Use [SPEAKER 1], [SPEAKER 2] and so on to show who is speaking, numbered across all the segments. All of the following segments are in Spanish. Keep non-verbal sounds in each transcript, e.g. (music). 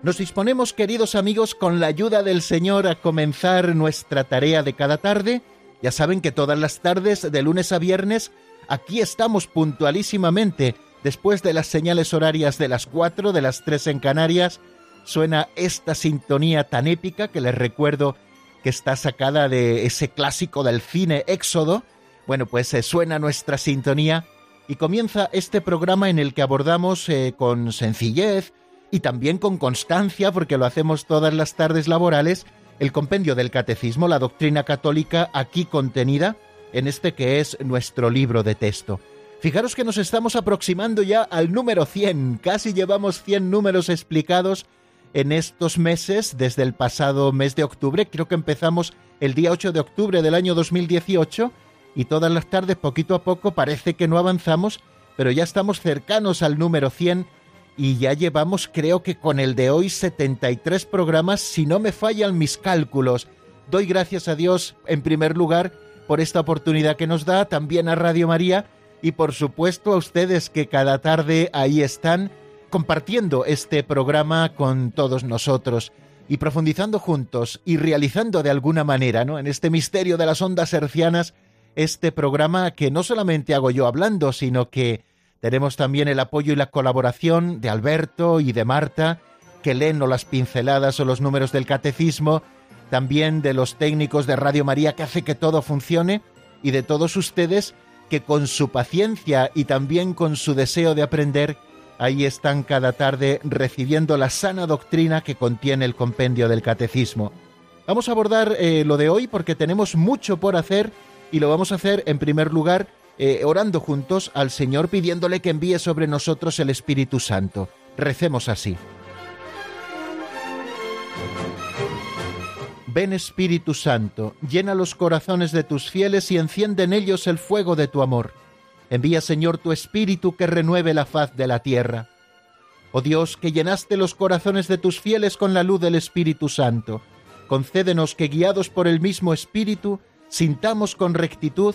[SPEAKER 1] Nos disponemos, queridos amigos, con la ayuda del Señor a comenzar nuestra tarea de cada tarde. Ya saben que todas las tardes, de lunes a viernes, aquí estamos puntualísimamente, después de las señales horarias de las cuatro, de las tres en Canarias, suena esta sintonía tan épica que les recuerdo que está sacada de ese clásico del cine Éxodo. Bueno, pues eh, suena nuestra sintonía y comienza este programa en el que abordamos eh, con sencillez y también con constancia, porque lo hacemos todas las tardes laborales, el compendio del catecismo, la doctrina católica aquí contenida en este que es nuestro libro de texto. Fijaros que nos estamos aproximando ya al número 100, casi llevamos 100 números explicados en estos meses, desde el pasado mes de octubre, creo que empezamos el día 8 de octubre del año 2018 y todas las tardes, poquito a poco, parece que no avanzamos, pero ya estamos cercanos al número 100 y ya llevamos, creo que con el de hoy, 73 programas, si no me fallan mis cálculos. Doy gracias a Dios, en primer lugar, por esta oportunidad que nos da, también a Radio María y por supuesto a ustedes que cada tarde ahí están compartiendo este programa con todos nosotros y profundizando juntos y realizando de alguna manera, ¿no? En este misterio de las ondas hercianas, este programa que no solamente hago yo hablando, sino que tenemos también el apoyo y la colaboración de Alberto y de Marta, que leen las pinceladas o los números del catecismo, también de los técnicos de Radio María que hace que todo funcione, y de todos ustedes que con su paciencia y también con su deseo de aprender ahí están cada tarde recibiendo la sana doctrina que contiene el compendio del catecismo. Vamos a abordar eh, lo de hoy porque tenemos mucho por hacer y lo vamos a hacer en primer lugar eh, orando juntos al Señor pidiéndole que envíe sobre nosotros el Espíritu Santo. Recemos así. Ven Espíritu Santo, llena los corazones de tus fieles y enciende en ellos el fuego de tu amor Envía, Señor, tu Espíritu que renueve la faz de la tierra. Oh Dios, que llenaste los corazones de tus fieles con la luz del Espíritu Santo, concédenos que, guiados por el mismo Espíritu, sintamos con rectitud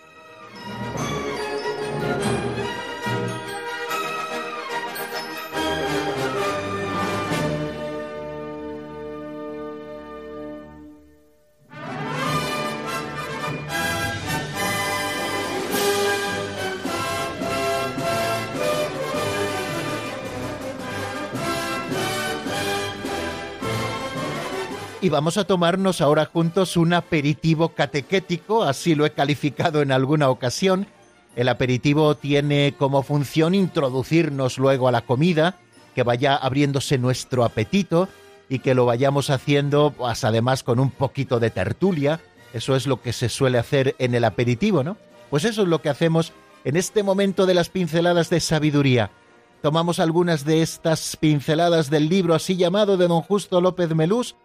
[SPEAKER 1] Y vamos a tomarnos ahora juntos un aperitivo catequético, así lo he calificado en alguna ocasión. El aperitivo tiene como función introducirnos luego a la comida, que vaya abriéndose nuestro apetito y que lo vayamos haciendo pues, además con un poquito de tertulia. Eso es lo que se suele hacer en el aperitivo, ¿no? Pues eso es lo que hacemos en este momento de las pinceladas de sabiduría. Tomamos algunas de estas pinceladas del libro así llamado de don Justo López Melús,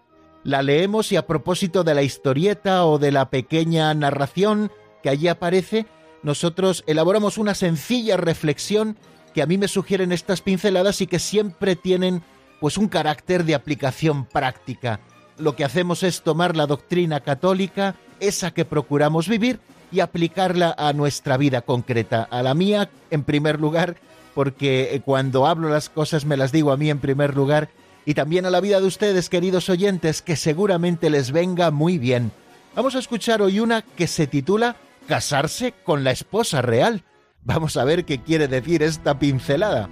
[SPEAKER 1] la leemos y a propósito de la historieta o de la pequeña narración que allí aparece, nosotros elaboramos una sencilla reflexión que a mí me sugieren estas pinceladas y que siempre tienen pues un carácter de aplicación práctica. Lo que hacemos es tomar la doctrina católica, esa que procuramos vivir, y aplicarla a nuestra vida concreta, a la mía en primer lugar, porque cuando hablo las cosas me las digo a mí en primer lugar y también a la vida de ustedes, queridos oyentes, que seguramente les venga muy bien. Vamos a escuchar hoy una que se titula Casarse con la esposa real. Vamos a ver qué quiere decir esta pincelada.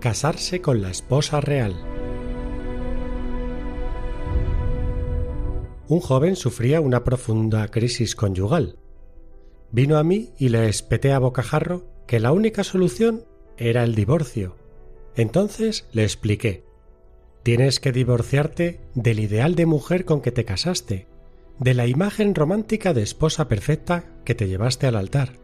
[SPEAKER 2] Casarse con la esposa real. Un joven sufría una profunda crisis conyugal. Vino a mí y le espeté a bocajarro que la única solución era el divorcio. Entonces le expliqué. Tienes que divorciarte del ideal de mujer con que te casaste, de la imagen romántica de esposa perfecta que te llevaste al altar,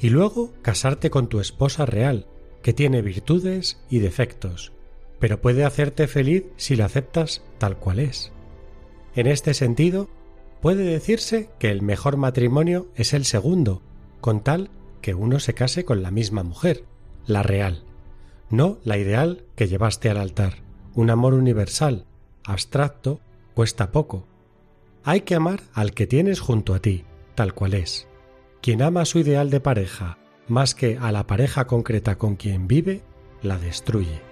[SPEAKER 2] y luego casarte con tu esposa real, que tiene virtudes y defectos, pero puede hacerte feliz si la aceptas tal cual es. En este sentido, puede decirse que el mejor matrimonio es el segundo, con tal que uno se case con la misma mujer, la real, no la ideal que llevaste al altar. Un amor universal, abstracto, cuesta poco. Hay que amar al que tienes junto a ti, tal cual es. Quien ama su ideal de pareja más que a la pareja concreta con quien vive, la destruye.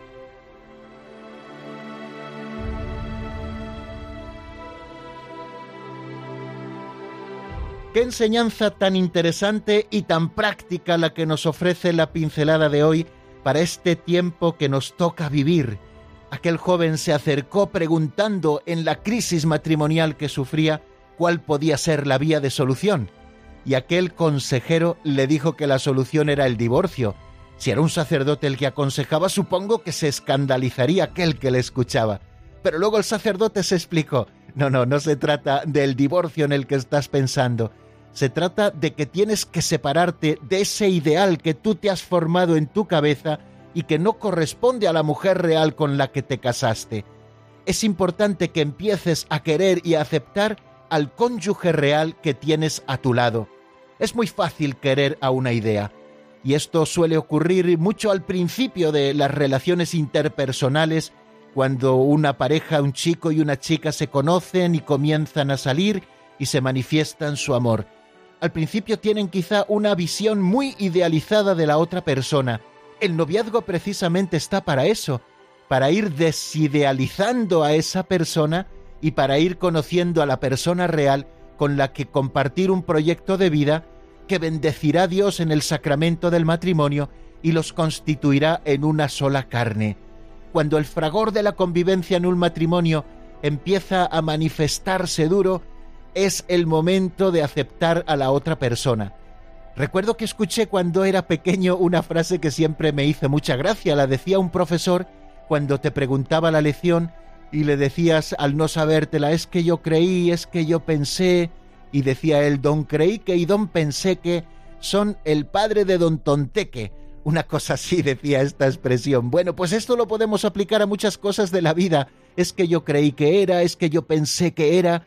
[SPEAKER 1] Qué enseñanza tan interesante y tan práctica la que nos ofrece la pincelada de hoy para este tiempo que nos toca vivir. Aquel joven se acercó preguntando en la crisis matrimonial que sufría cuál podía ser la vía de solución, y aquel consejero le dijo que la solución era el divorcio. Si era un sacerdote el que aconsejaba, supongo que se escandalizaría aquel que le escuchaba. Pero luego el sacerdote se explicó, no, no, no se trata del divorcio en el que estás pensando, se trata de que tienes que separarte de ese ideal que tú te has formado en tu cabeza y que no corresponde a la mujer real con la que te casaste. Es importante que empieces a querer y a aceptar al cónyuge real que tienes a tu lado. Es muy fácil querer a una idea, y esto suele ocurrir mucho al principio de las relaciones interpersonales, cuando una pareja, un chico y una chica se conocen y comienzan a salir y se manifiestan su amor al principio tienen quizá una visión muy idealizada de la otra persona. El noviazgo precisamente está para eso, para ir desidealizando a esa persona y para ir conociendo a la persona real con la que compartir un proyecto de vida que bendecirá Dios en el sacramento del matrimonio y los constituirá en una sola carne. Cuando el fragor de la convivencia en un matrimonio empieza a manifestarse duro, es el momento de aceptar a la otra persona. Recuerdo que escuché cuando era pequeño una frase que siempre me hizo mucha gracia, la decía un profesor cuando te preguntaba la lección y le decías al no sabértela, es que yo creí, es que yo pensé, y decía él, don creí que y don pensé que son el padre de don Tonteque. Una cosa así (laughs) decía esta expresión. Bueno, pues esto lo podemos aplicar a muchas cosas de la vida. Es que yo creí que era, es que yo pensé que era,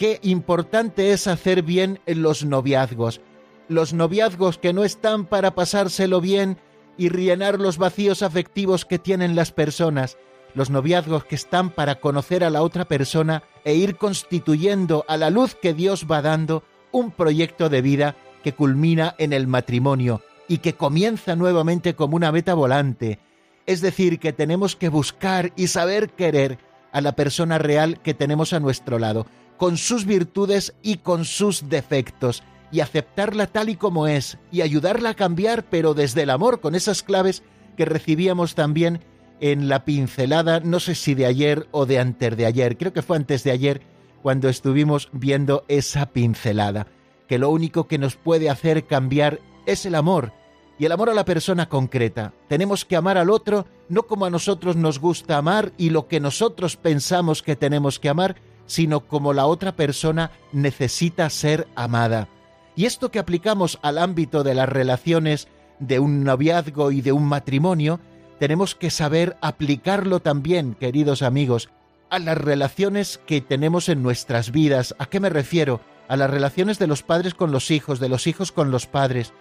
[SPEAKER 1] qué importante es hacer bien en los noviazgos. Los noviazgos que no están para pasárselo bien y rellenar los vacíos afectivos que tienen las personas. Los noviazgos que están para conocer a la otra persona e ir constituyendo a la luz que Dios va dando un proyecto de vida que culmina en el matrimonio y que comienza nuevamente como una beta volante. Es decir, que tenemos que buscar y saber querer a la persona real que tenemos a nuestro lado con sus virtudes y con sus defectos, y aceptarla tal y como es, y ayudarla a cambiar, pero desde el amor, con esas claves que recibíamos también en la pincelada, no sé si de ayer o de antes de ayer, creo que fue antes de ayer, cuando estuvimos viendo esa pincelada, que lo único que nos puede hacer cambiar es el amor, y el amor a la persona concreta. Tenemos que amar al otro no como a nosotros nos gusta amar y lo que nosotros pensamos que tenemos que amar, sino como la otra persona necesita ser amada. Y esto que aplicamos al ámbito de las relaciones de un noviazgo y de un matrimonio, tenemos que saber aplicarlo también, queridos amigos, a las relaciones que tenemos en nuestras vidas. ¿A qué me refiero? A las relaciones de los padres con los hijos, de los hijos con los padres,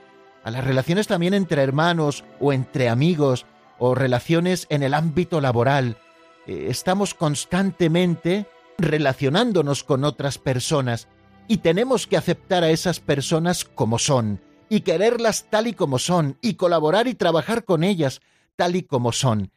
[SPEAKER 1] a las relaciones también entre hermanos o entre amigos, o relaciones en el ámbito laboral. Eh, estamos constantemente relacionándonos con otras personas y tenemos que aceptar a esas personas como son y quererlas tal y como son y colaborar y trabajar con ellas tal y como son.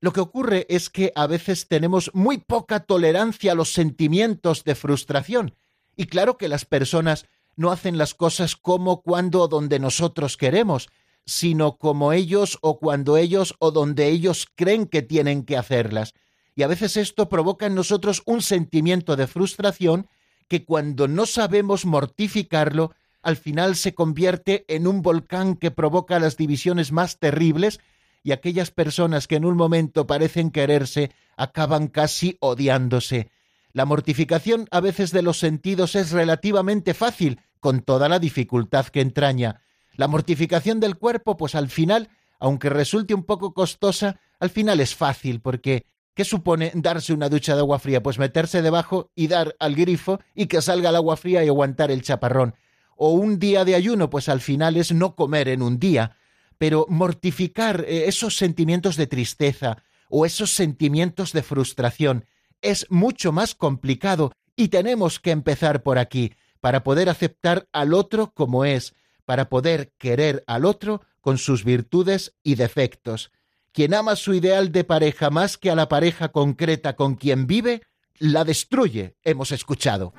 [SPEAKER 1] Lo que ocurre es que a veces tenemos muy poca tolerancia a los sentimientos de frustración y claro que las personas no hacen las cosas como, cuando o donde nosotros queremos, sino como ellos o cuando ellos o donde ellos creen que tienen que hacerlas. Y a veces esto provoca en nosotros un sentimiento de frustración que cuando no sabemos mortificarlo, al final se convierte en un volcán que provoca las divisiones más terribles y aquellas personas que en un momento parecen quererse acaban casi odiándose. La mortificación a veces de los sentidos es relativamente fácil, con toda la dificultad que entraña. La mortificación del cuerpo, pues al final, aunque resulte un poco costosa, al final es fácil, porque ¿qué supone darse una ducha de agua fría? Pues meterse debajo y dar al grifo y que salga el agua fría y aguantar el chaparrón. O un día de ayuno, pues al final es no comer en un día. Pero mortificar eh, esos sentimientos de tristeza o esos sentimientos de frustración, es mucho más complicado y tenemos que empezar por aquí para poder aceptar al otro como es, para poder querer al otro con sus virtudes y defectos. Quien ama su ideal de pareja más que a la pareja concreta con quien vive, la destruye, hemos escuchado.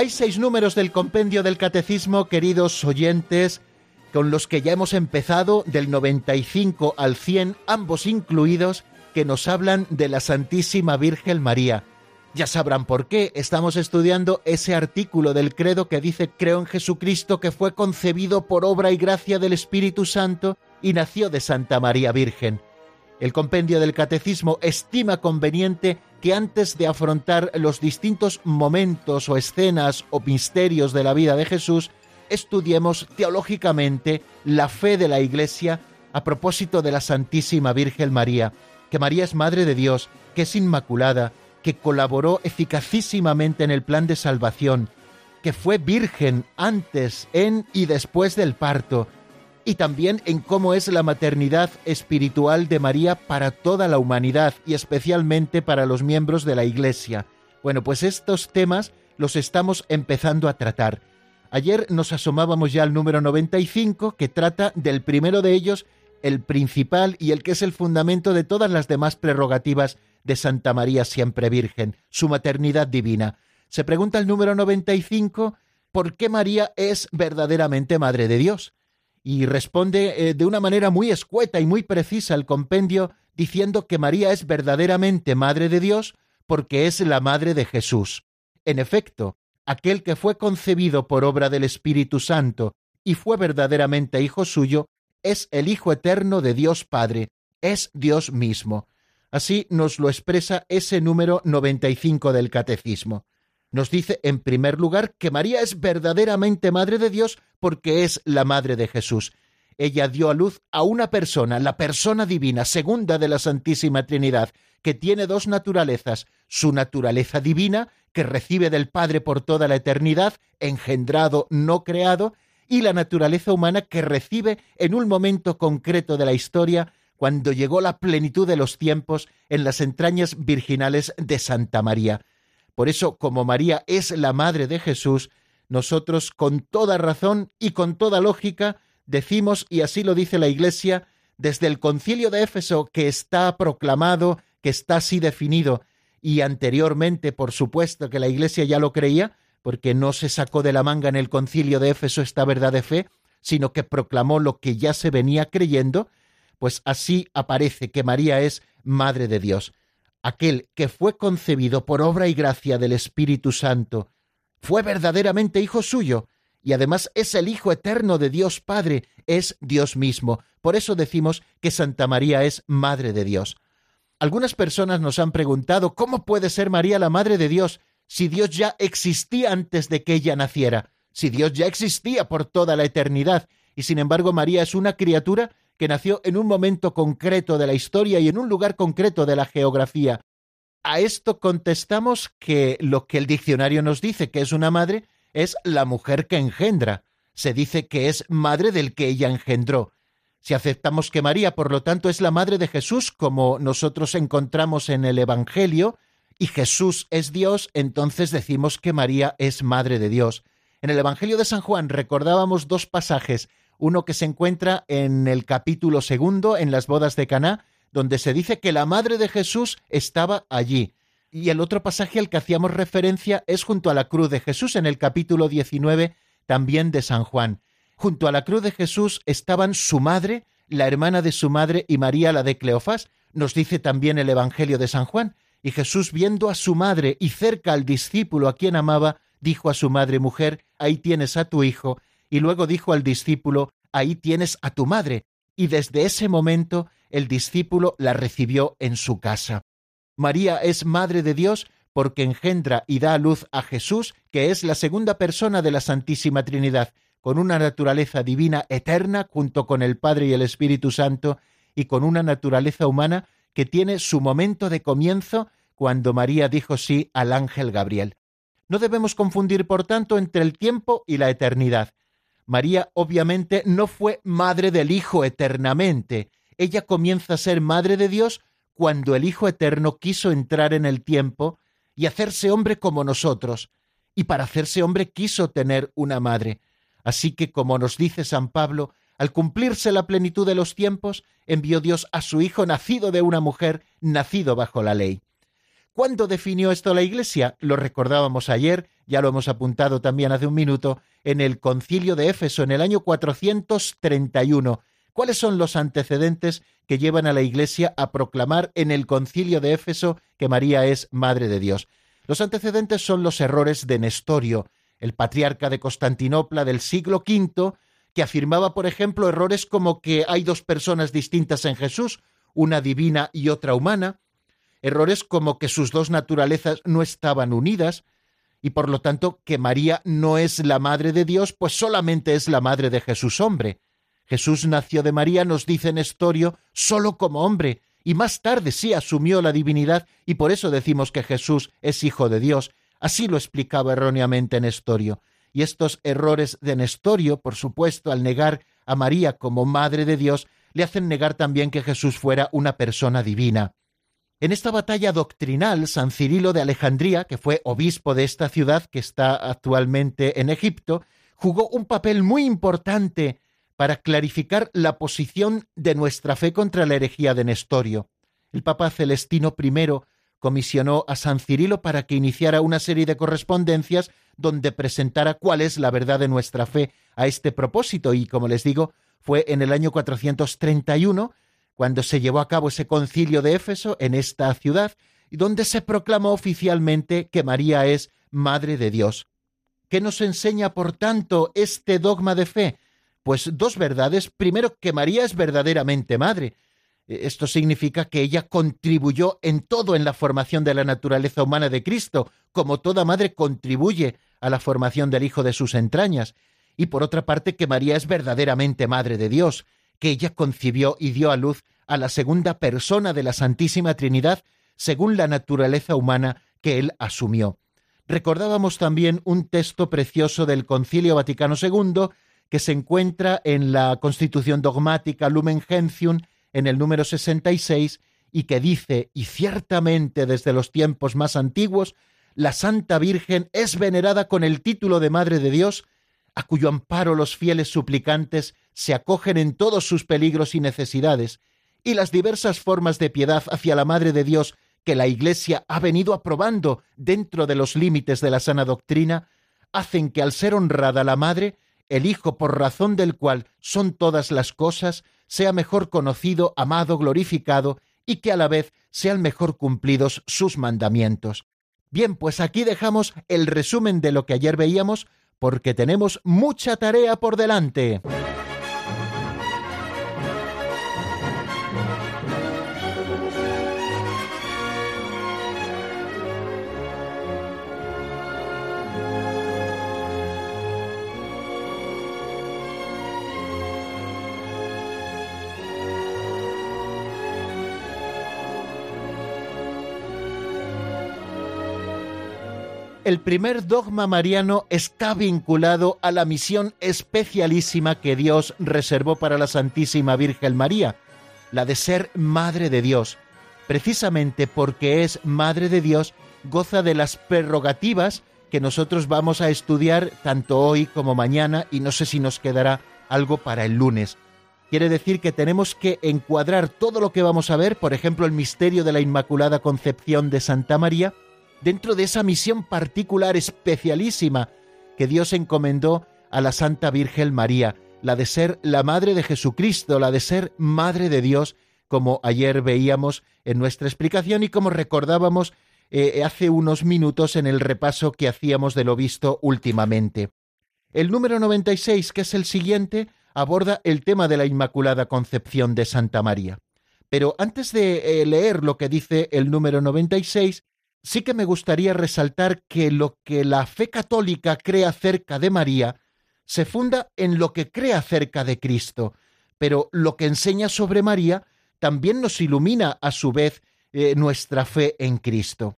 [SPEAKER 1] Hay seis números del compendio del catecismo, queridos oyentes, con los que ya hemos empezado del 95 al 100, ambos incluidos, que nos hablan de la Santísima Virgen María. Ya sabrán por qué estamos estudiando ese artículo del credo que dice creo en Jesucristo que fue concebido por obra y gracia del Espíritu Santo y nació de Santa María Virgen. El compendio del catecismo estima conveniente que antes de afrontar los distintos momentos o escenas o misterios de la vida de Jesús, estudiemos teológicamente la fe de la Iglesia a propósito de la Santísima Virgen María, que María es Madre de Dios, que es Inmaculada, que colaboró eficacísimamente en el plan de salvación, que fue virgen antes, en y después del parto, y también en cómo es la maternidad espiritual de María para toda la humanidad y especialmente para los miembros de la Iglesia. Bueno, pues estos temas los estamos empezando a tratar. Ayer nos asomábamos ya al número 95 que trata del primero de ellos, el principal y el que es el fundamento de todas las demás prerrogativas de Santa María siempre Virgen, su maternidad divina. Se pregunta el número 95, ¿por qué María es verdaderamente Madre de Dios? Y responde eh, de una manera muy escueta y muy precisa el compendio diciendo que María es verdaderamente Madre de Dios porque es la Madre de Jesús. En efecto, aquel que fue concebido por obra del Espíritu Santo y fue verdaderamente Hijo suyo, es el Hijo eterno de Dios Padre, es Dios mismo. Así nos lo expresa ese número 95 del Catecismo nos dice en primer lugar que María es verdaderamente Madre de Dios porque es la Madre de Jesús. Ella dio a luz a una persona, la persona divina, segunda de la Santísima Trinidad, que tiene dos naturalezas, su naturaleza divina, que recibe del Padre por toda la eternidad, engendrado, no creado, y la naturaleza humana que recibe en un momento concreto de la historia, cuando llegó la plenitud de los tiempos en las entrañas virginales de Santa María. Por eso, como María es la madre de Jesús, nosotros con toda razón y con toda lógica decimos, y así lo dice la Iglesia, desde el concilio de Éfeso, que está proclamado, que está así definido, y anteriormente, por supuesto, que la Iglesia ya lo creía, porque no se sacó de la manga en el concilio de Éfeso esta verdad de fe, sino que proclamó lo que ya se venía creyendo, pues así aparece que María es Madre de Dios aquel que fue concebido por obra y gracia del Espíritu Santo, fue verdaderamente hijo suyo, y además es el Hijo eterno de Dios Padre, es Dios mismo. Por eso decimos que Santa María es Madre de Dios. Algunas personas nos han preguntado cómo puede ser María la Madre de Dios si Dios ya existía antes de que ella naciera, si Dios ya existía por toda la eternidad, y sin embargo María es una criatura que nació en un momento concreto de la historia y en un lugar concreto de la geografía. A esto contestamos que lo que el diccionario nos dice que es una madre es la mujer que engendra. Se dice que es madre del que ella engendró. Si aceptamos que María, por lo tanto, es la madre de Jesús, como nosotros encontramos en el Evangelio, y Jesús es Dios, entonces decimos que María es madre de Dios. En el Evangelio de San Juan recordábamos dos pasajes, uno que se encuentra en el capítulo segundo, en las bodas de Caná, donde se dice que la madre de Jesús estaba allí. Y el otro pasaje al que hacíamos referencia es junto a la cruz de Jesús, en el capítulo 19, también de San Juan. Junto a la cruz de Jesús estaban su madre, la hermana de su madre y María la de Cleofás, nos dice también el Evangelio de San Juan. Y Jesús, viendo a su madre y cerca al discípulo a quien amaba, dijo a su madre, mujer, ahí tienes a tu hijo, y luego dijo al discípulo, ahí tienes a tu madre. Y desde ese momento el discípulo la recibió en su casa. María es madre de Dios porque engendra y da a luz a Jesús, que es la segunda persona de la Santísima Trinidad, con una naturaleza divina eterna junto con el Padre y el Espíritu Santo, y con una naturaleza humana que tiene su momento de comienzo cuando María dijo sí al ángel Gabriel. No debemos confundir, por tanto, entre el tiempo y la eternidad. María obviamente no fue madre del Hijo eternamente. Ella comienza a ser madre de Dios cuando el Hijo eterno quiso entrar en el tiempo y hacerse hombre como nosotros. Y para hacerse hombre quiso tener una madre. Así que, como nos dice San Pablo, al cumplirse la plenitud de los tiempos, envió Dios a su Hijo nacido de una mujer, nacido bajo la ley. ¿Cuándo definió esto la Iglesia? Lo recordábamos ayer, ya lo hemos apuntado también hace un minuto, en el concilio de Éfeso en el año 431. ¿Cuáles son los antecedentes que llevan a la Iglesia a proclamar en el concilio de Éfeso que María es Madre de Dios? Los antecedentes son los errores de Nestorio, el patriarca de Constantinopla del siglo V, que afirmaba, por ejemplo, errores como que hay dos personas distintas en Jesús, una divina y otra humana, errores como que sus dos naturalezas no estaban unidas, y por lo tanto que María no es la madre de Dios, pues solamente es la madre de Jesús hombre. Jesús nació de María, nos dice Nestorio, solo como hombre, y más tarde sí asumió la divinidad, y por eso decimos que Jesús es hijo de Dios. Así lo explicaba erróneamente Nestorio y estos errores de Nestorio, por supuesto, al negar a María como Madre de Dios, le hacen negar también que Jesús fuera una persona divina. En esta batalla doctrinal, San Cirilo de Alejandría, que fue obispo de esta ciudad que está actualmente en Egipto, jugó un papel muy importante para clarificar la posición de nuestra fe contra la herejía de Nestorio. El Papa Celestino I comisionó a San Cirilo para que iniciara una serie de correspondencias donde presentara cuál es la verdad de nuestra fe a este propósito y, como les digo, fue en el año 431 cuando se llevó a cabo ese concilio de Éfeso en esta ciudad donde se proclamó oficialmente que María es Madre de Dios. ¿Qué nos enseña, por tanto, este dogma de fe? Pues dos verdades. Primero, que María es verdaderamente madre, esto significa que ella contribuyó en todo en la formación de la naturaleza humana de Cristo, como toda madre contribuye a la formación del Hijo de sus entrañas. Y por otra parte que María es verdaderamente Madre de Dios, que ella concibió y dio a luz a la segunda persona de la Santísima Trinidad, según la naturaleza humana que él asumió. Recordábamos también un texto precioso del Concilio Vaticano II que se encuentra en la Constitución dogmática Lumen Gentium en el número 66 y que dice, y ciertamente desde los tiempos más antiguos, la Santa Virgen es venerada con el título de Madre de Dios, a cuyo amparo los fieles suplicantes se acogen en todos sus peligros y necesidades, y las diversas formas de piedad hacia la Madre de Dios que la Iglesia ha venido aprobando dentro de los límites de la sana doctrina, hacen que al ser honrada la Madre, el Hijo por razón del cual son todas las cosas, sea mejor conocido, amado, glorificado, y que a la vez sean mejor cumplidos sus mandamientos. Bien, pues aquí dejamos el resumen de lo que ayer veíamos, porque tenemos mucha tarea por delante. El primer dogma mariano está vinculado a la misión especialísima que Dios reservó para la Santísima Virgen María, la de ser Madre de Dios. Precisamente porque es Madre de Dios, goza de las prerrogativas que nosotros vamos a estudiar tanto hoy como mañana y no sé si nos quedará algo para el lunes. Quiere decir que tenemos que encuadrar todo lo que vamos a ver, por ejemplo, el misterio de la Inmaculada Concepción de Santa María, dentro de esa misión particular especialísima que Dios encomendó a la Santa Virgen María, la de ser la Madre de Jesucristo, la de ser Madre de Dios, como ayer veíamos en nuestra explicación y como recordábamos eh, hace unos minutos en el repaso que hacíamos de lo visto últimamente. El número 96, que es el siguiente, aborda el tema de la Inmaculada Concepción de Santa María. Pero antes de eh, leer lo que dice el número 96, sí que me gustaría resaltar que lo que la fe católica cree acerca de María se funda en lo que cree acerca de Cristo, pero lo que enseña sobre María también nos ilumina a su vez eh, nuestra fe en Cristo.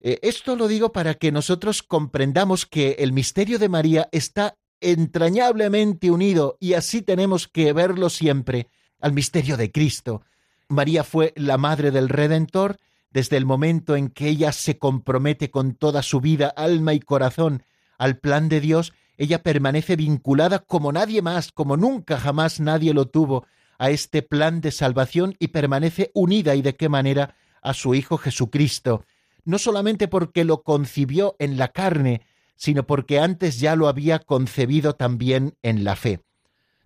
[SPEAKER 1] Eh, esto lo digo para que nosotros comprendamos que el misterio de María está entrañablemente unido y así tenemos que verlo siempre al misterio de Cristo. María fue la madre del Redentor desde el momento en que ella se compromete con toda su vida, alma y corazón al plan de Dios, ella permanece vinculada como nadie más, como nunca jamás nadie lo tuvo, a este plan de salvación y permanece unida y de qué manera a su Hijo Jesucristo, no solamente porque lo concibió en la carne, sino porque antes ya lo había concebido también en la fe.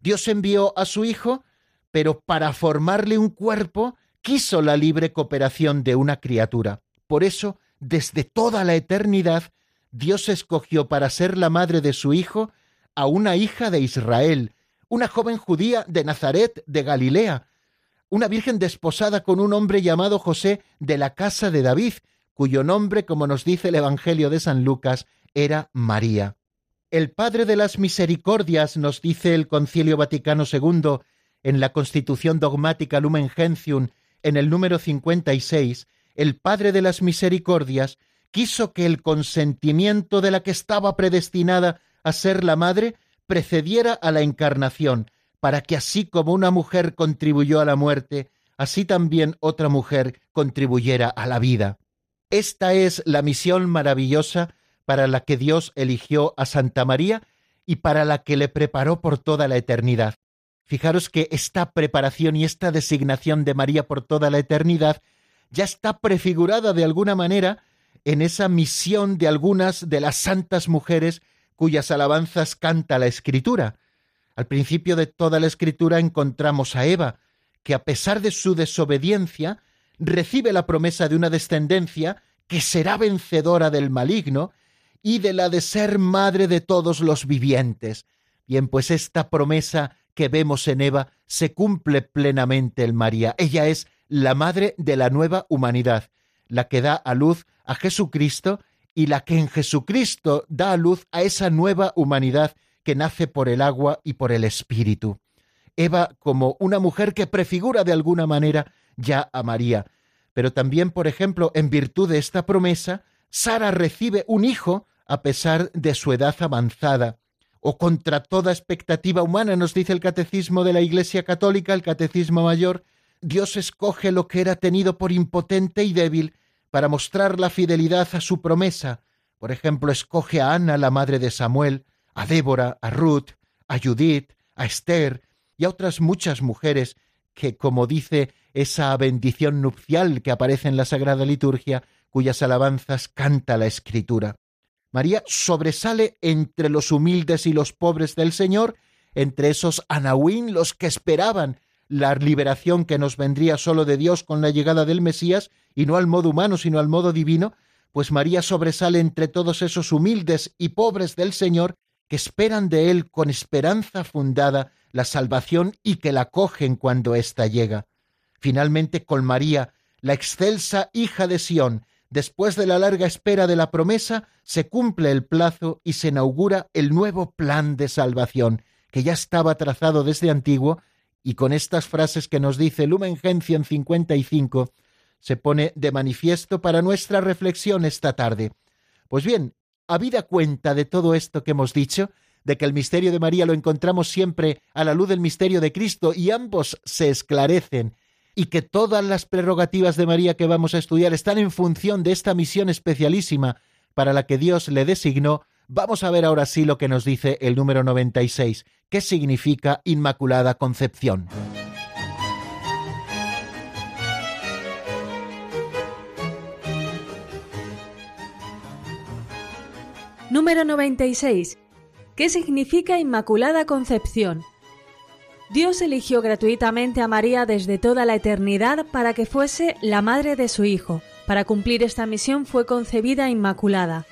[SPEAKER 1] Dios envió a su Hijo, pero para formarle un cuerpo quiso la libre cooperación de una criatura. Por eso, desde toda la eternidad, Dios escogió para ser la madre de su Hijo a una hija de Israel, una joven judía de Nazaret de Galilea, una virgen desposada con un hombre llamado José de la casa de David, cuyo nombre, como nos dice el Evangelio de San Lucas, era María. El Padre de las Misericordias, nos dice el Concilio Vaticano II en la Constitución Dogmática Lumen Gentium, en el número 56, el Padre de las Misericordias quiso que el consentimiento de la que estaba predestinada a ser la madre precediera a la encarnación, para que así como una mujer contribuyó a la muerte, así también otra mujer contribuyera a la vida. Esta es la misión maravillosa para la que Dios eligió a Santa María y para la que le preparó por toda la eternidad. Fijaros que esta preparación y esta designación de María por toda la eternidad ya está prefigurada de alguna manera en esa misión de algunas de las santas mujeres cuyas alabanzas canta la Escritura. Al principio de toda la Escritura encontramos a Eva, que a pesar de su desobediencia, recibe la promesa de una descendencia que será vencedora del maligno y de la de ser madre de todos los vivientes. Bien, pues esta promesa que vemos en Eva se cumple plenamente en María. Ella es la madre de la nueva humanidad, la que da a luz a Jesucristo y la que en Jesucristo da a luz a esa nueva humanidad que nace por el agua y por el Espíritu. Eva como una mujer que prefigura de alguna manera ya a María. Pero también, por ejemplo, en virtud de esta promesa, Sara recibe un hijo a pesar de su edad avanzada, o contra toda expectativa humana, nos dice el Catecismo de la Iglesia Católica, el Catecismo Mayor, Dios escoge lo que era tenido por impotente y débil para mostrar la fidelidad a su promesa. Por ejemplo, escoge a Ana, la madre de Samuel, a Débora, a Ruth, a Judith, a Esther y a otras muchas mujeres que, como dice esa bendición nupcial que aparece en la Sagrada Liturgia, cuyas alabanzas canta la Escritura. María sobresale entre los humildes y los pobres del Señor, entre esos anahuín, los que esperaban la liberación que nos vendría solo de Dios con la llegada del Mesías, y no al modo humano, sino al modo divino, pues María sobresale entre todos esos humildes y pobres del Señor que esperan de Él con esperanza fundada la salvación y que la cogen cuando ésta llega. Finalmente, con María, la excelsa hija de Sión, después de la larga espera de la promesa, se cumple el plazo y se inaugura el nuevo plan de salvación, que ya estaba trazado desde antiguo, y con estas frases que nos dice Lumen Gentium 55, se pone de manifiesto para nuestra reflexión esta tarde. Pues bien, habida cuenta de todo esto que hemos dicho, de que el misterio de María lo encontramos siempre a la luz del misterio de Cristo y ambos se esclarecen, y que todas las prerrogativas de María que vamos a estudiar están en función de esta misión especialísima para la que Dios le designó, vamos a ver ahora sí lo que nos dice el número 96, qué significa Inmaculada Concepción.
[SPEAKER 3] Número 96. ¿Qué significa Inmaculada Concepción? Dios eligió gratuitamente a María desde toda la eternidad para que fuese la madre de su Hijo. Para cumplir esta misión fue concebida Inmaculada.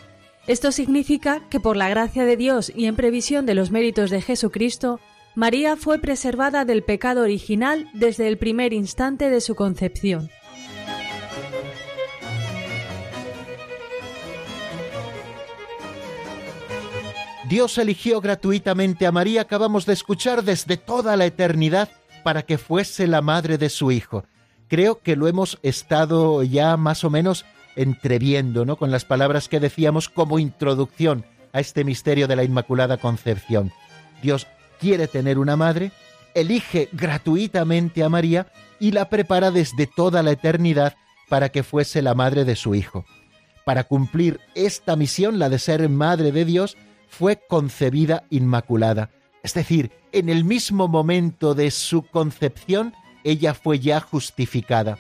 [SPEAKER 3] Esto significa que por la gracia de Dios y en previsión de los méritos de Jesucristo, María fue preservada del pecado original desde el primer instante de su concepción.
[SPEAKER 1] Dios eligió gratuitamente a María, acabamos de escuchar, desde toda la eternidad para que fuese la madre de su Hijo. Creo que lo hemos estado ya más o menos entreviendo, ¿no? Con las palabras que decíamos como introducción a este misterio de la Inmaculada Concepción. Dios quiere tener una madre, elige gratuitamente a María y la prepara desde toda la eternidad para que fuese la madre de su Hijo. Para cumplir esta misión, la de ser madre de Dios, fue concebida inmaculada. Es decir, en el mismo momento de su concepción, ella fue ya justificada.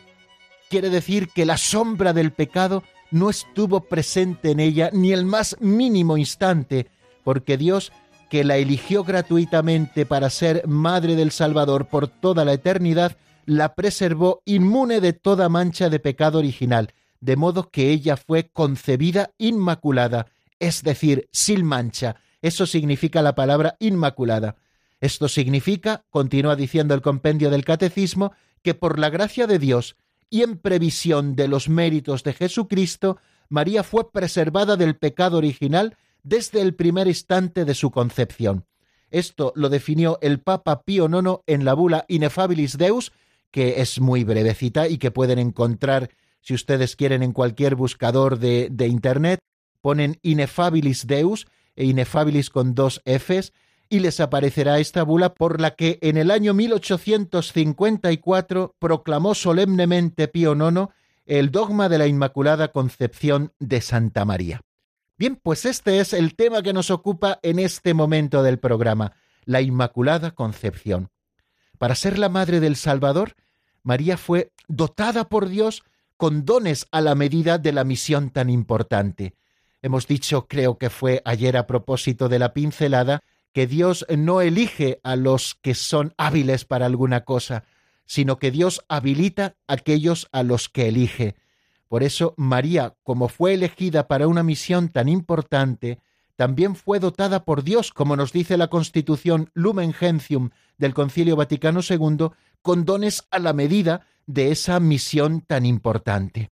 [SPEAKER 1] Quiere decir que la sombra del pecado no estuvo presente en ella ni el más mínimo instante, porque Dios, que la eligió gratuitamente para ser madre del Salvador por toda la eternidad, la preservó inmune de toda mancha de pecado original, de modo que ella fue concebida inmaculada, es decir, sin mancha. Eso significa la palabra inmaculada. Esto significa, continúa diciendo el compendio del Catecismo, que por la gracia de Dios y en previsión de los méritos de Jesucristo, María fue preservada del pecado original desde el primer instante de su concepción. Esto lo definió el Papa Pío IX en la bula Ineffabilis Deus, que es muy brevecita y que pueden encontrar, si ustedes quieren, en cualquier buscador de, de Internet, ponen Ineffabilis Deus e Ineffabilis con dos Fs y les aparecerá esta bula por la que en el año 1854 proclamó solemnemente Pío IX el dogma de la Inmaculada Concepción de Santa María. Bien, pues este es el tema que nos ocupa en este momento del programa, la Inmaculada Concepción. Para ser la madre del Salvador, María fue dotada por Dios con dones a la medida de la misión tan importante. Hemos dicho, creo que fue ayer a propósito de la pincelada, que Dios no elige a los que son hábiles para alguna cosa, sino que Dios habilita a aquellos a los que elige. Por eso María, como fue elegida para una misión tan importante, también fue dotada por Dios, como nos dice la Constitución Lumen Gentium del Concilio Vaticano II, con dones a la medida de esa misión tan importante.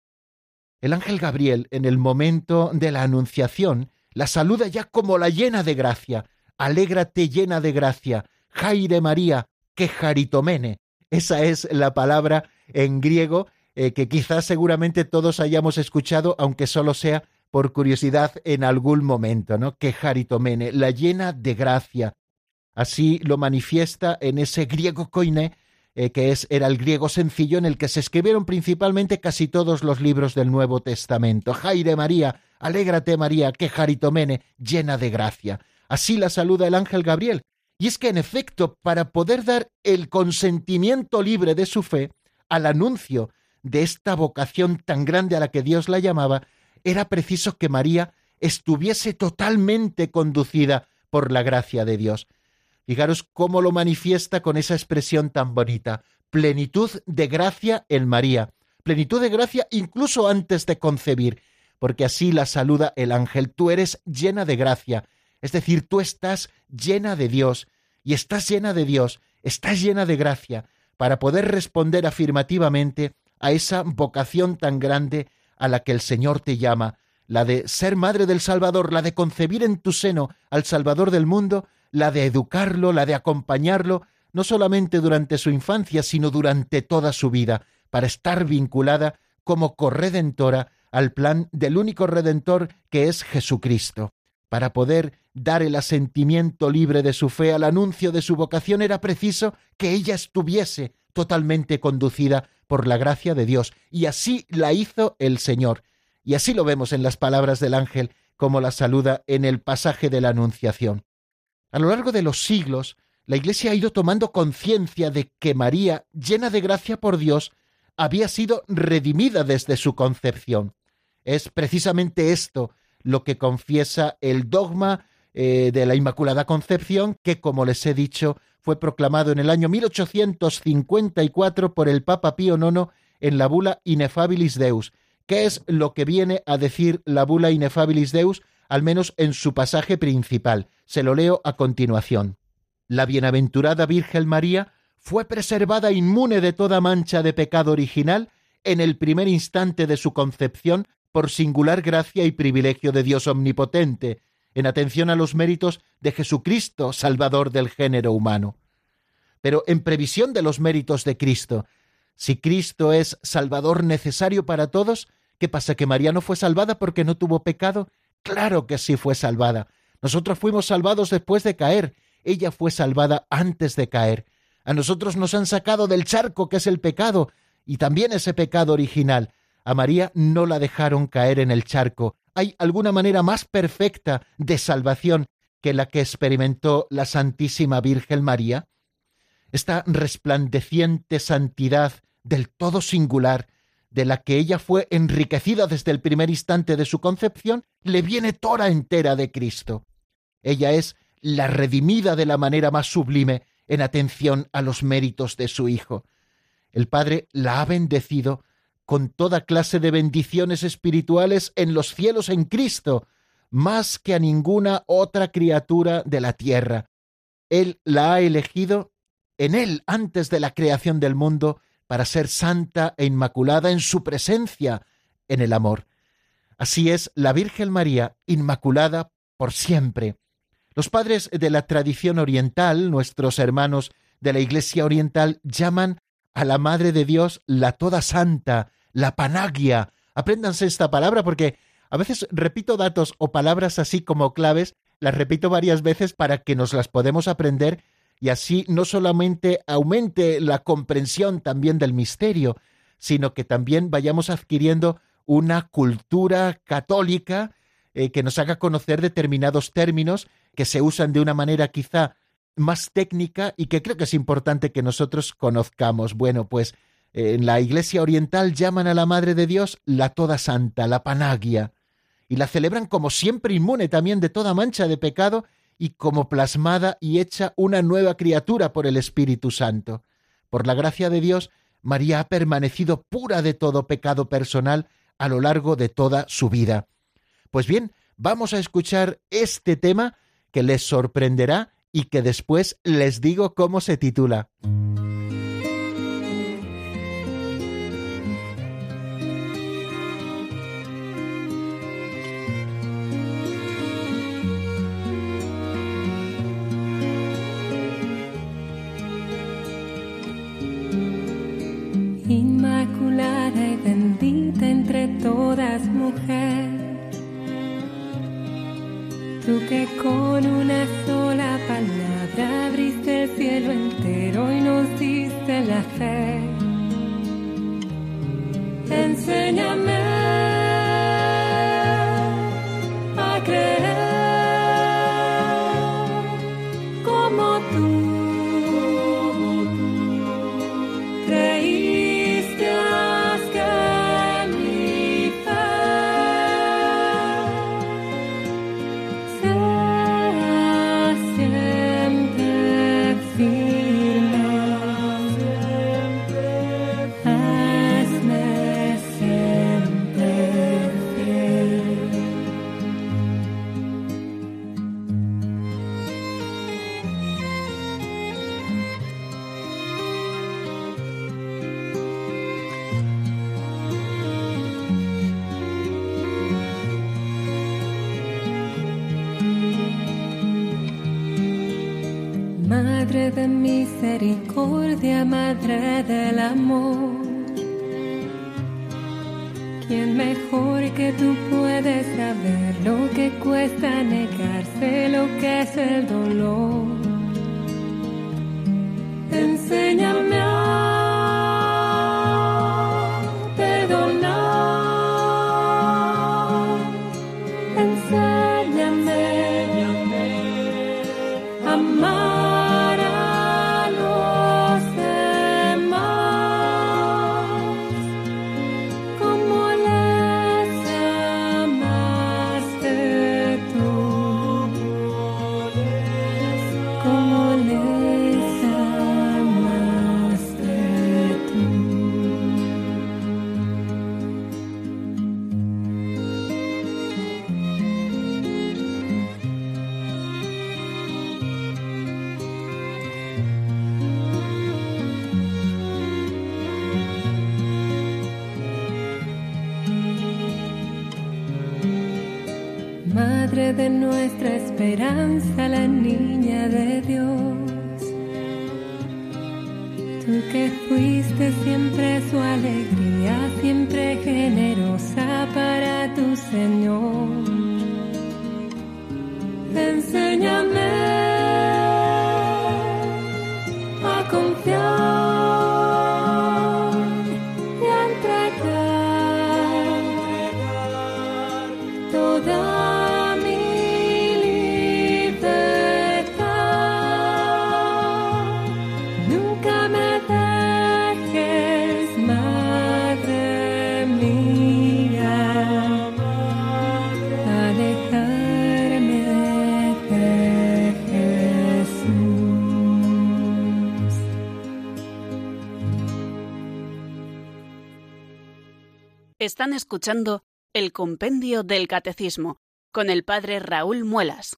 [SPEAKER 1] El ángel Gabriel, en el momento de la anunciación, la saluda ya como la llena de gracia. Alégrate llena de gracia, Jaire María, que jaritomene. Esa es la palabra en griego eh, que quizás seguramente todos hayamos escuchado, aunque solo sea por curiosidad en algún momento, ¿no? Que jaritomene, la llena de gracia. Así lo manifiesta en ese griego koine eh, que es, era el griego sencillo en el que se escribieron principalmente casi todos los libros del Nuevo Testamento. Jaire María, alégrate María, que Jaritomene, llena de gracia. Así la saluda el ángel Gabriel. Y es que en efecto, para poder dar el consentimiento libre de su fe al anuncio de esta vocación tan grande a la que Dios la llamaba, era preciso que María estuviese totalmente conducida por la gracia de Dios. Fijaros cómo lo manifiesta con esa expresión tan bonita, plenitud de gracia en María, plenitud de gracia incluso antes de concebir, porque así la saluda el ángel, tú eres llena de gracia, es decir, tú estás llena de Dios, y estás llena de Dios, estás llena de gracia, para poder responder afirmativamente a esa vocación tan grande a la que el Señor te llama, la de ser madre del Salvador, la de concebir en tu seno al Salvador del mundo, la de educarlo, la de acompañarlo, no solamente durante su infancia, sino durante toda su vida, para estar vinculada como corredentora al plan del único redentor que es Jesucristo. Para poder dar el asentimiento libre de su fe al anuncio de su vocación era preciso que ella estuviese totalmente conducida por la gracia de Dios, y así la hizo el Señor. Y así lo vemos en las palabras del ángel, como la saluda en el pasaje de la Anunciación. A lo largo de los siglos, la Iglesia ha ido tomando conciencia de que María, llena de gracia por Dios, había sido redimida desde su concepción. Es precisamente esto lo que confiesa el dogma eh, de la Inmaculada Concepción, que, como les he dicho, fue proclamado en el año 1854 por el Papa Pío IX en la bula Inefabilis Deus. ¿Qué es lo que viene a decir la bula Inefabilis Deus, al menos en su pasaje principal? Se lo leo a continuación. La bienaventurada Virgen María fue preservada inmune de toda mancha de pecado original en el primer instante de su concepción por singular gracia y privilegio de Dios omnipotente, en atención a los méritos de Jesucristo, Salvador del género humano. Pero en previsión de los méritos de Cristo, si Cristo es Salvador necesario para todos, ¿qué pasa? ¿Que María no fue salvada porque no tuvo pecado? Claro que sí fue salvada. Nosotros fuimos salvados después de caer, ella fue salvada antes de caer. A nosotros nos han sacado del charco que es el pecado, y también ese pecado original. A María no la dejaron caer en el charco, ¿Hay alguna manera más perfecta de salvación que la que experimentó la Santísima Virgen María? Esta resplandeciente santidad del todo singular, de la que ella fue enriquecida desde el primer instante de su concepción, le viene toda entera de Cristo. Ella es la redimida de la manera más sublime en atención a los méritos de su Hijo. El Padre la ha bendecido con toda clase de bendiciones espirituales en los cielos en Cristo, más que a ninguna otra criatura de la tierra. Él la ha elegido en Él antes de la creación del mundo para ser santa e inmaculada en su presencia, en el amor. Así es la Virgen María, inmaculada por siempre. Los padres de la tradición oriental, nuestros hermanos de la Iglesia oriental, llaman a la Madre de Dios la Toda Santa, la panagia. Apréndanse esta palabra porque a veces repito datos o palabras así como claves, las repito varias veces para que nos las podemos aprender y así no solamente aumente la comprensión también del misterio, sino que también vayamos adquiriendo una cultura católica eh, que nos haga conocer determinados términos que se usan de una manera quizá más técnica y que creo que es importante que nosotros conozcamos. Bueno, pues en la Iglesia Oriental llaman a la Madre de Dios la Toda Santa, la Panagia, y la celebran como siempre inmune también de toda mancha de pecado y como plasmada y hecha una nueva criatura por el Espíritu Santo. Por la gracia de Dios, María ha permanecido pura de todo pecado personal a lo largo de toda su vida. Pues bien, vamos a escuchar este tema que les sorprenderá y que después les digo cómo se titula.
[SPEAKER 4] Todas mujer. Tú que con una sola palabra abriste el cielo entero y nos diste la fe. Enséñame Amor. ¿Quién mejor que tú puedes saber lo que cuesta negarse, lo que es el dolor? Enséñame esperanza, la niña de
[SPEAKER 5] Están escuchando el Compendio del Catecismo con el Padre Raúl Muelas.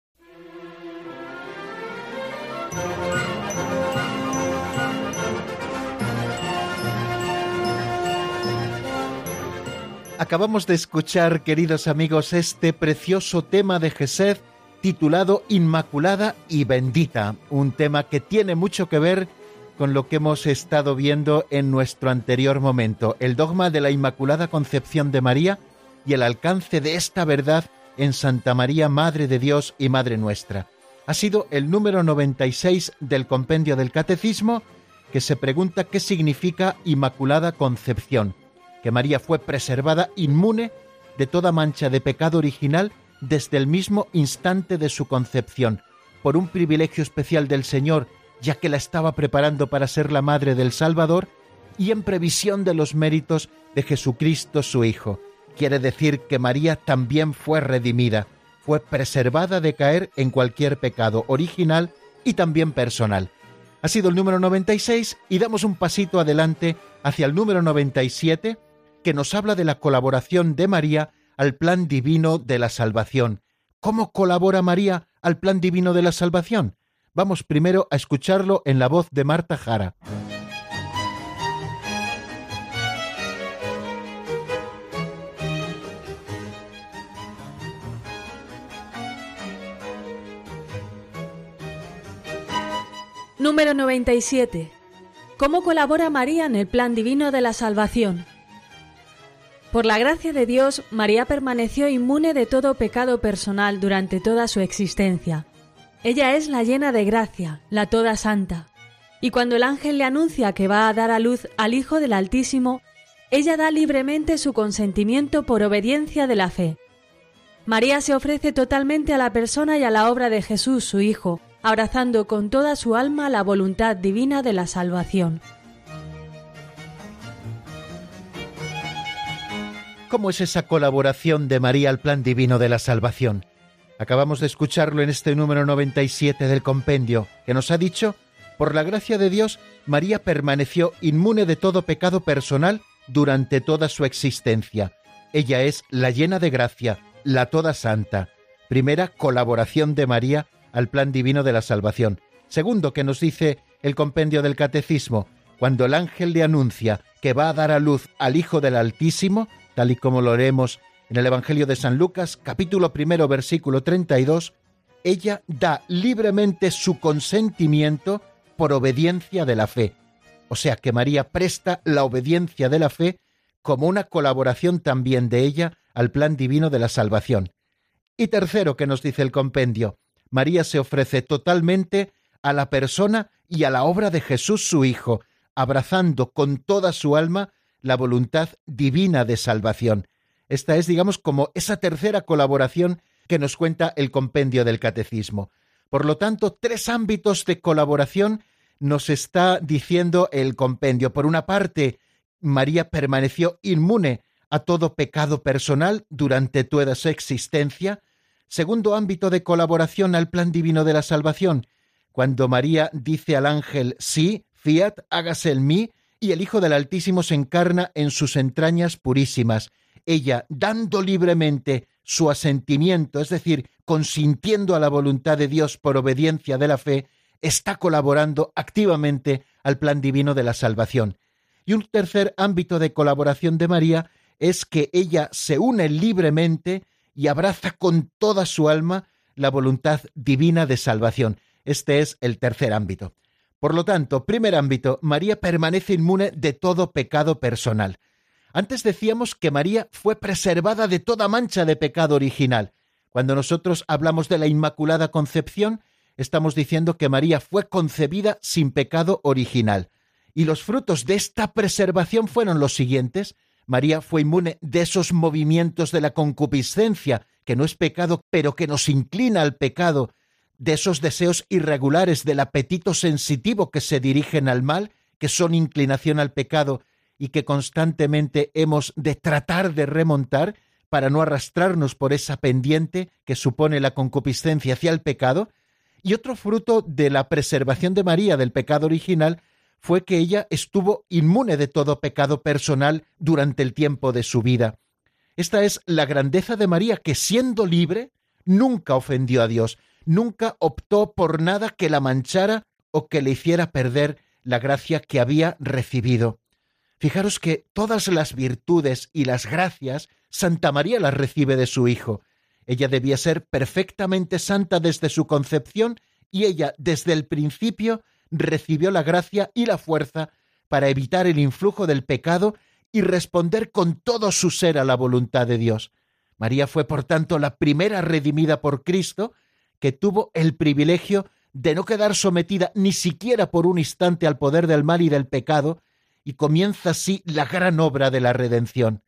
[SPEAKER 1] Acabamos de escuchar, queridos amigos, este precioso tema de Gesed titulado Inmaculada y Bendita, un tema que tiene mucho que ver con lo que hemos estado viendo en nuestro anterior momento, el dogma de la Inmaculada Concepción de María y el alcance de esta verdad en Santa María, Madre de Dios y Madre nuestra. Ha sido el número 96 del compendio del Catecismo que se pregunta qué significa Inmaculada Concepción, que María fue preservada inmune de toda mancha de pecado original desde el mismo instante de su concepción, por un privilegio especial del Señor ya que la estaba preparando para ser la madre del Salvador y en previsión de los méritos de Jesucristo su Hijo. Quiere decir que María también fue redimida, fue preservada de caer en cualquier pecado original y también personal. Ha sido el número 96 y damos un pasito adelante hacia el número 97 que nos habla de la colaboración de María al plan divino de la salvación. ¿Cómo colabora María al plan divino de la salvación? Vamos primero a escucharlo en la voz de Marta Jara.
[SPEAKER 3] Número 97. ¿Cómo colabora María en el plan divino de la salvación? Por la gracia de Dios, María permaneció inmune de todo pecado personal durante toda su existencia. Ella es la llena de gracia, la toda santa. Y cuando el ángel le anuncia que va a dar a luz al Hijo del Altísimo, ella da libremente su consentimiento por obediencia de la fe. María se ofrece totalmente a la persona y a la obra de Jesús, su Hijo, abrazando con toda su alma la voluntad divina de la salvación.
[SPEAKER 1] ¿Cómo es esa colaboración de María al plan divino de la salvación? Acabamos de escucharlo en este número 97 del compendio, que nos ha dicho, por la gracia de Dios, María permaneció inmune de todo pecado personal durante toda su existencia. Ella es la llena de gracia, la toda santa. Primera, colaboración de María al plan divino de la salvación. Segundo, que nos dice el compendio del Catecismo, cuando el ángel le anuncia que va a dar a luz al Hijo del Altísimo, tal y como lo haremos en el Evangelio de San Lucas, capítulo primero, versículo 32, ella da libremente su consentimiento por obediencia de la fe. O sea que María presta la obediencia de la fe como una colaboración también de ella al plan divino de la salvación. Y tercero, que nos dice el compendio, María se ofrece totalmente a la persona y a la obra de Jesús su Hijo, abrazando con toda su alma la voluntad divina de salvación. Esta es, digamos, como esa tercera colaboración que nos cuenta el compendio del catecismo. Por lo tanto, tres ámbitos de colaboración nos está diciendo el compendio. Por una parte, María permaneció inmune a todo pecado personal durante toda su existencia. Segundo ámbito de colaboración al plan divino de la salvación, cuando María dice al ángel, sí, fiat, hágase en mí, y el Hijo del Altísimo se encarna en sus entrañas purísimas. Ella, dando libremente su asentimiento, es decir, consintiendo a la voluntad de Dios por obediencia de la fe, está colaborando activamente al plan divino de la salvación. Y un tercer ámbito de colaboración de María es que ella se une libremente y abraza con toda su alma la voluntad divina de salvación. Este es el tercer ámbito. Por lo tanto, primer ámbito, María permanece inmune de todo pecado personal. Antes decíamos que María fue preservada de toda mancha de pecado original. Cuando nosotros hablamos de la Inmaculada Concepción, estamos diciendo que María fue concebida sin pecado original. Y los frutos de esta preservación fueron los siguientes. María fue inmune de esos movimientos de la concupiscencia, que no es pecado, pero que nos inclina al pecado, de esos deseos irregulares del apetito sensitivo que se dirigen al mal, que son inclinación al pecado y que constantemente hemos de tratar de remontar para no arrastrarnos por esa pendiente que supone la concupiscencia hacia el pecado, y otro fruto de la preservación de María del pecado original fue que ella estuvo inmune de todo pecado personal durante el tiempo de su vida. Esta es la grandeza de María, que siendo libre, nunca ofendió a Dios, nunca optó por nada que la manchara o que le hiciera perder la gracia que había recibido. Fijaros que todas las virtudes y las gracias Santa María las recibe de su Hijo. Ella debía ser perfectamente santa desde su concepción y ella desde el principio recibió la gracia y la fuerza para evitar el influjo del pecado y responder con todo su ser a la voluntad de Dios. María fue, por tanto, la primera redimida por Cristo que tuvo el privilegio de no quedar sometida ni siquiera por un instante al poder del mal y del pecado, y comienza así la gran obra de la redención.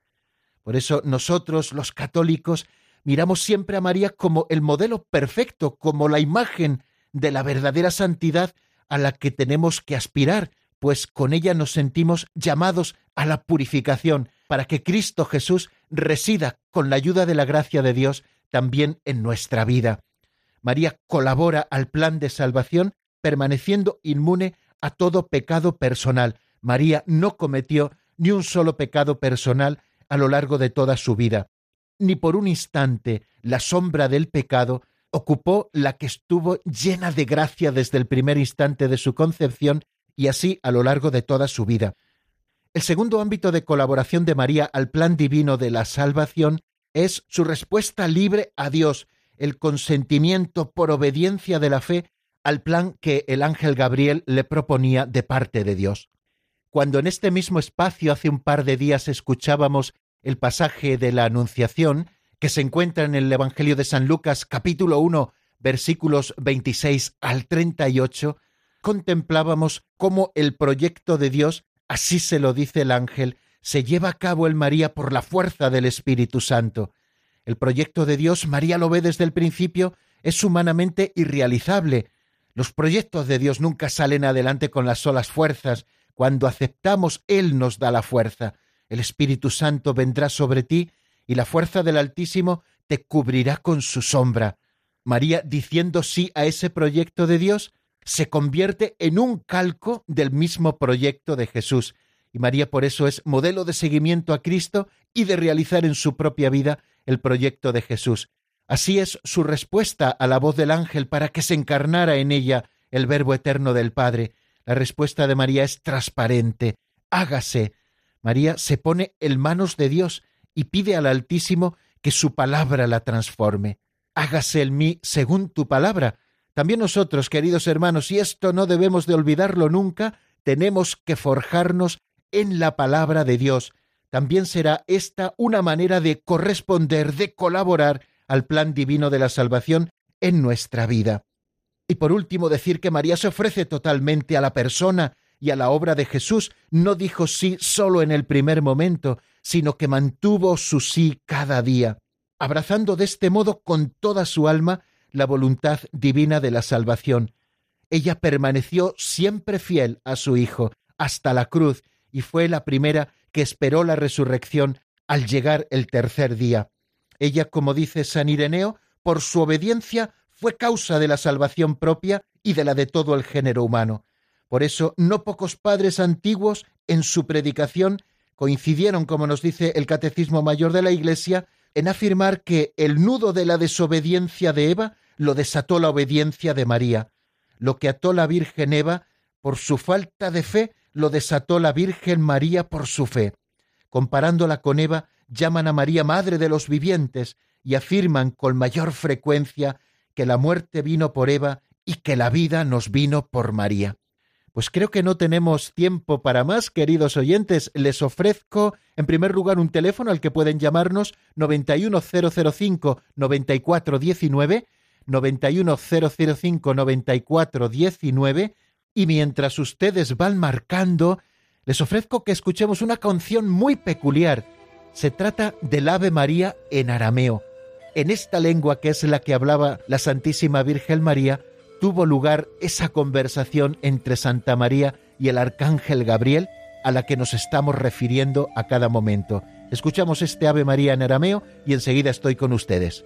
[SPEAKER 1] Por eso nosotros, los católicos, miramos siempre a María como el modelo perfecto, como la imagen de la verdadera santidad a la que tenemos que aspirar, pues con ella nos sentimos llamados a la purificación, para que Cristo Jesús resida con la ayuda de la gracia de Dios también en nuestra vida. María colabora al plan de salvación permaneciendo inmune a todo pecado personal. María no cometió ni un solo pecado personal a lo largo de toda su vida. Ni por un instante la sombra del pecado ocupó la que estuvo llena de gracia desde el primer instante de su concepción y así a lo largo de toda su vida. El segundo ámbito de colaboración de María al plan divino de la salvación es su respuesta libre a Dios, el consentimiento por obediencia de la fe al plan que el ángel Gabriel le proponía de parte de Dios. Cuando en este mismo espacio hace un par de días escuchábamos el pasaje de la Anunciación, que se encuentra en el Evangelio de San Lucas capítulo 1 versículos 26 al 38, contemplábamos cómo el proyecto de Dios, así se lo dice el ángel, se lleva a cabo en María por la fuerza del Espíritu Santo. El proyecto de Dios, María lo ve desde el principio, es humanamente irrealizable. Los proyectos de Dios nunca salen adelante con las solas fuerzas. Cuando aceptamos, Él nos da la fuerza. El Espíritu Santo vendrá sobre ti y la fuerza del Altísimo te cubrirá con su sombra. María, diciendo sí a ese proyecto de Dios, se convierte en un calco del mismo proyecto de Jesús. Y María por eso es modelo de seguimiento a Cristo y de realizar en su propia vida el proyecto de Jesús. Así es su respuesta a la voz del ángel para que se encarnara en ella el Verbo eterno del Padre. La respuesta de María es transparente. Hágase. María se pone en manos de Dios y pide al Altísimo que su palabra la transforme. Hágase en mí según tu palabra. También nosotros, queridos hermanos, y esto no debemos de olvidarlo nunca, tenemos que forjarnos en la palabra de Dios. también será esta una manera de corresponder, de colaborar al plan divino de la salvación en nuestra vida. Y por último decir que María se ofrece totalmente a la persona y a la obra de Jesús, no dijo sí solo en el primer momento, sino que mantuvo su sí cada día, abrazando de este modo con toda su alma la voluntad divina de la salvación. Ella permaneció siempre fiel a su Hijo, hasta la cruz, y fue la primera que esperó la resurrección al llegar el tercer día. Ella, como dice San Ireneo, por su obediencia fue causa de la salvación propia y de la de todo el género humano. Por eso, no pocos padres antiguos en su predicación coincidieron, como nos dice el Catecismo Mayor de la Iglesia, en afirmar que el nudo de la desobediencia de Eva lo desató la obediencia de María. Lo que ató la Virgen Eva por su falta de fe, lo desató la Virgen María por su fe. Comparándola con Eva, llaman a María Madre de los vivientes y afirman con mayor frecuencia que la muerte vino por Eva y que la vida nos vino por María. Pues creo que no tenemos tiempo para más, queridos oyentes. Les ofrezco, en primer lugar, un teléfono al que pueden llamarnos 91005 9419, 91005 9419, y mientras ustedes van marcando, les ofrezco que escuchemos una canción muy peculiar. Se trata del Ave María en arameo. En esta lengua que es la que hablaba la Santísima Virgen María, tuvo lugar esa conversación entre Santa María y el Arcángel Gabriel a la que nos estamos refiriendo a cada momento. Escuchamos este Ave María en arameo y enseguida estoy con ustedes.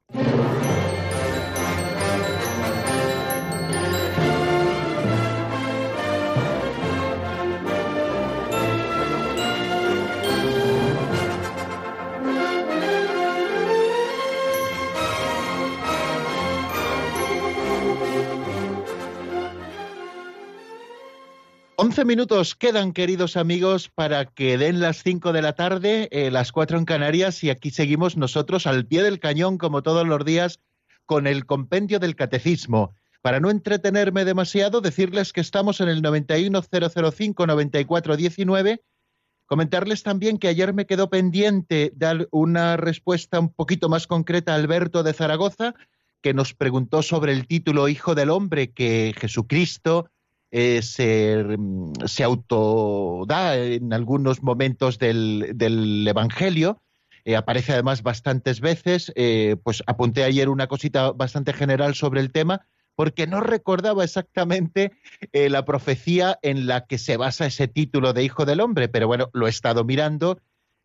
[SPEAKER 1] Once minutos quedan, queridos amigos, para que den las cinco de la tarde, eh, las cuatro en Canarias, y aquí seguimos nosotros al pie del cañón, como todos los días, con el compendio del catecismo. Para no entretenerme demasiado, decirles que estamos en el 91005-9419. Comentarles también que ayer me quedó pendiente dar una respuesta un poquito más concreta a Alberto de Zaragoza, que nos preguntó sobre el título Hijo del Hombre que Jesucristo eh, se, se autoda en algunos momentos del, del Evangelio, eh, aparece además bastantes veces, eh, pues apunté ayer una cosita bastante general sobre el tema, porque no recordaba exactamente la profecía en la que se basa ese título de Hijo del Hombre, pero bueno, lo he estado mirando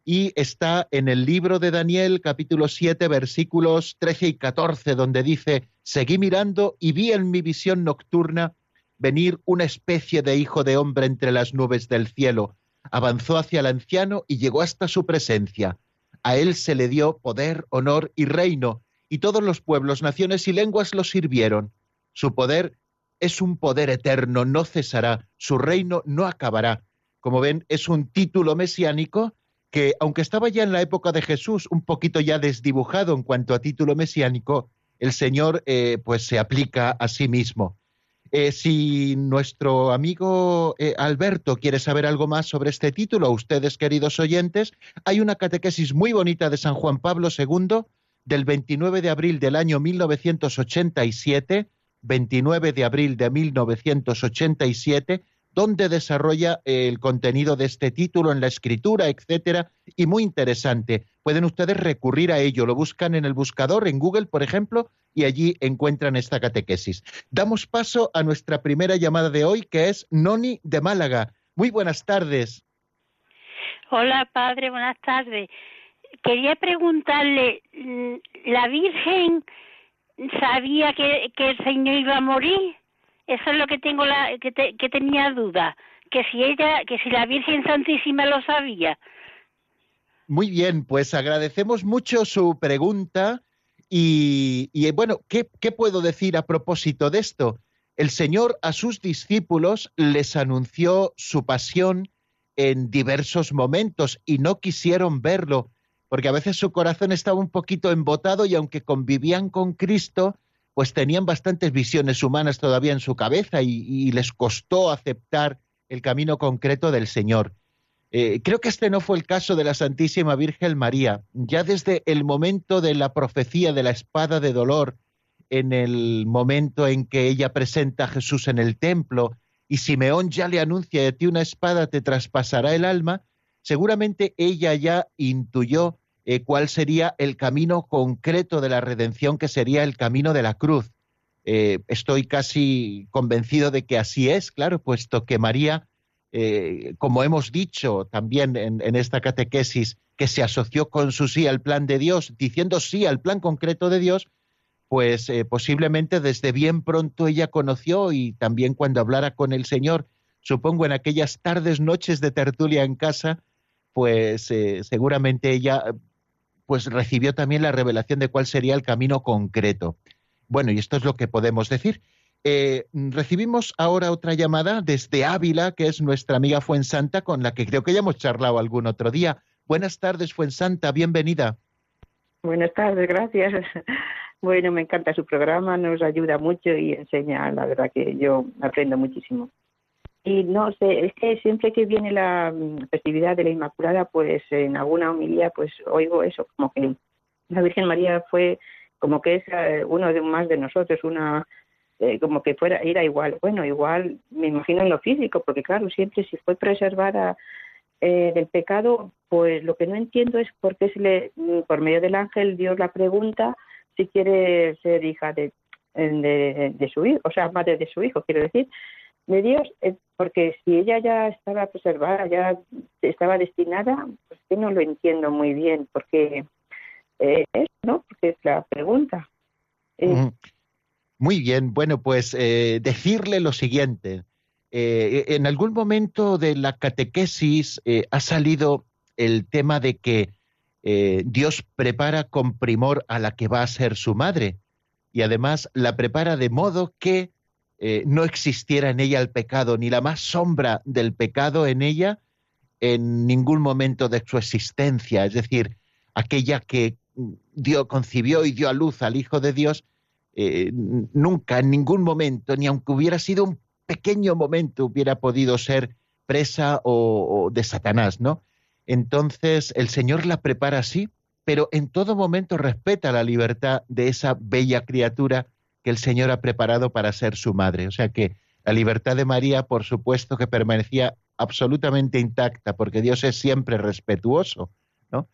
[SPEAKER 1] y está en el libro de Daniel capítulo 7 versículos 13 y 14, donde dice, seguí mirando y vi en mi visión nocturna venir una especie de hijo de hombre entre las nubes del cielo. Avanzó hacia el anciano y llegó hasta su presencia. A él se le dio poder, honor y reino, y todos los pueblos, naciones y lenguas lo sirvieron. Su poder es un poder eterno, no cesará, su reino no acabará. Como ven, es un título mesiánico que, aunque estaba ya en la época de Jesús, un poquito ya desdibujado en cuanto a título mesiánico, el Señor eh, pues se aplica a sí mismo. Eh, si nuestro amigo eh, Alberto quiere saber algo más sobre este título, ustedes queridos oyentes, hay una catequesis muy bonita de San Juan Pablo II del 29 de abril del año 1987, 29 de abril de 1987, donde desarrolla el contenido de este título en la escritura, etcétera, y muy interesante. Pueden ustedes recurrir a ello, lo buscan en el buscador, en Google, por ejemplo, y allí encuentran esta catequesis. Damos paso a nuestra primera llamada de hoy, que es Noni de Málaga. Muy buenas tardes.
[SPEAKER 6] Hola, padre, buenas tardes. Quería preguntarle, mm, ¿la Virgen sabía que, que el Señor iba a morir? Eso es lo que tengo la, que, que tenía duda, que si ella, que si la Virgen Santísima lo sabía.
[SPEAKER 1] Muy bien, pues agradecemos mucho su pregunta y, bueno, ¿qué, ¿qué puedo decir a propósito de esto? El Señor a sus discípulos les anunció su pasión en diversos momentos y no quisieron verlo, porque a veces su corazón estaba un poquito embotado y aunque convivían con Cristo, pues tenían bastantes visiones humanas todavía en su cabeza y, les costó aceptar el camino concreto del Señor. Eh, creo que este no fue el caso de la Santísima Virgen María. Ya desde el momento de la profecía de la espada de dolor, en el momento en que ella presenta a Jesús en el templo y Simeón ya le anuncia de ti una espada te traspasará el alma, seguramente ella ya intuyó eh, cuál sería el camino concreto de la redención, que sería el camino de la cruz. Eh, estoy casi convencido de que así es, claro, puesto que María, eh, como hemos dicho también en, en, esta catequesis, que se asoció con su sí al plan de Dios, diciendo sí al plan concreto de Dios, pues posiblemente desde bien pronto ella conoció y también cuando hablara con el Señor, supongo en aquellas tardes, noches de tertulia en casa, pues seguramente ella pues recibió también la revelación de cuál sería el camino concreto. Bueno, y esto es lo que podemos decir. Eh, recibimos ahora otra llamada desde Ávila, que es nuestra amiga Fuensanta, con la que creo que ya hemos charlado algún otro día. Buenas tardes, Fuensanta, bienvenida.
[SPEAKER 7] Buenas tardes, gracias. (laughs) Bueno, me encanta su programa, nos ayuda mucho y enseña, la verdad que yo aprendo muchísimo. Y no sé, es que siempre que viene la mm, festividad de la Inmaculada, pues en alguna homilía, pues oigo eso, como que la Virgen María fue como que es eh, uno de más de nosotros, una eh, como que fuera era igual. Bueno, igual me imagino en lo físico, porque claro, siempre si fue preservada eh, del pecado, pues lo que no entiendo es por qué se le, mm, por medio del ángel Dios la pregunta si quiere ser hija de, de, su hijo, o sea, madre de su hijo, quiero decir de Dios, eh, porque si ella ya estaba preservada, ya estaba destinada, pues que no lo entiendo muy bien, porque eh, ¿no? Porque es la pregunta.
[SPEAKER 1] Eh, muy bien, bueno, pues decirle lo siguiente. en algún momento de la catequesis ha salido el tema de que Dios prepara con primor a la que va a ser su madre y además la prepara de modo que eh, no existiera en ella el pecado, ni la más sombra del pecado en ella en ningún momento de su existencia, es decir, aquella que dio, concibió y dio a luz al Hijo de Dios, eh, nunca, en ningún momento, ni aunque hubiera sido un pequeño momento, hubiera podido ser presa o, o de Satanás, ¿no? Entonces el Señor la prepara así, pero en todo momento respeta la libertad de esa bella criatura que el Señor ha preparado para ser su madre. O sea que La libertad de María, por supuesto, que permanecía absolutamente intacta, porque Dios es siempre respetuoso, ¿no?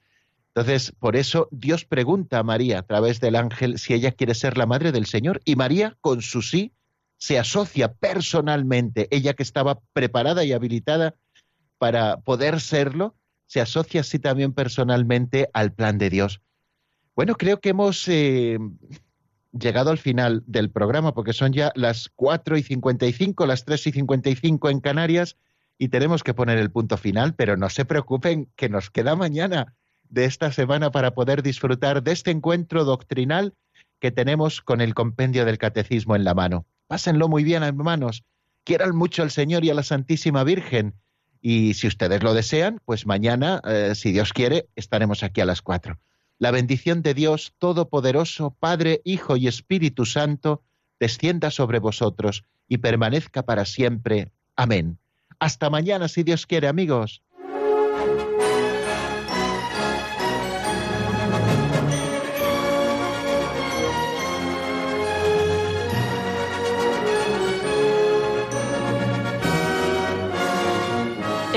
[SPEAKER 1] Entonces, por eso Dios pregunta a María a través del ángel si ella quiere ser la madre del Señor, y María, con su sí, se asocia personalmente, ella que estaba preparada y habilitada para poder serlo, se asocia así también personalmente al plan de Dios. Bueno, creo que hemos eh, llegado al final del programa, porque son ya las 4 y 55, las 3 y 55 en Canarias, y tenemos que poner el punto final, pero no se preocupen, que nos queda mañana de esta semana para poder disfrutar de este encuentro doctrinal que tenemos con el compendio del catecismo en la mano. Pásenlo muy bien, hermanos. Quieran mucho al Señor y a la Santísima Virgen. Y si ustedes lo desean, pues mañana, eh, si Dios quiere, estaremos aquí a las cuatro. La bendición de Dios Todopoderoso, Padre, Hijo y Espíritu Santo, descienda sobre vosotros y permanezca para siempre. Amén. Hasta mañana, si Dios quiere, amigos.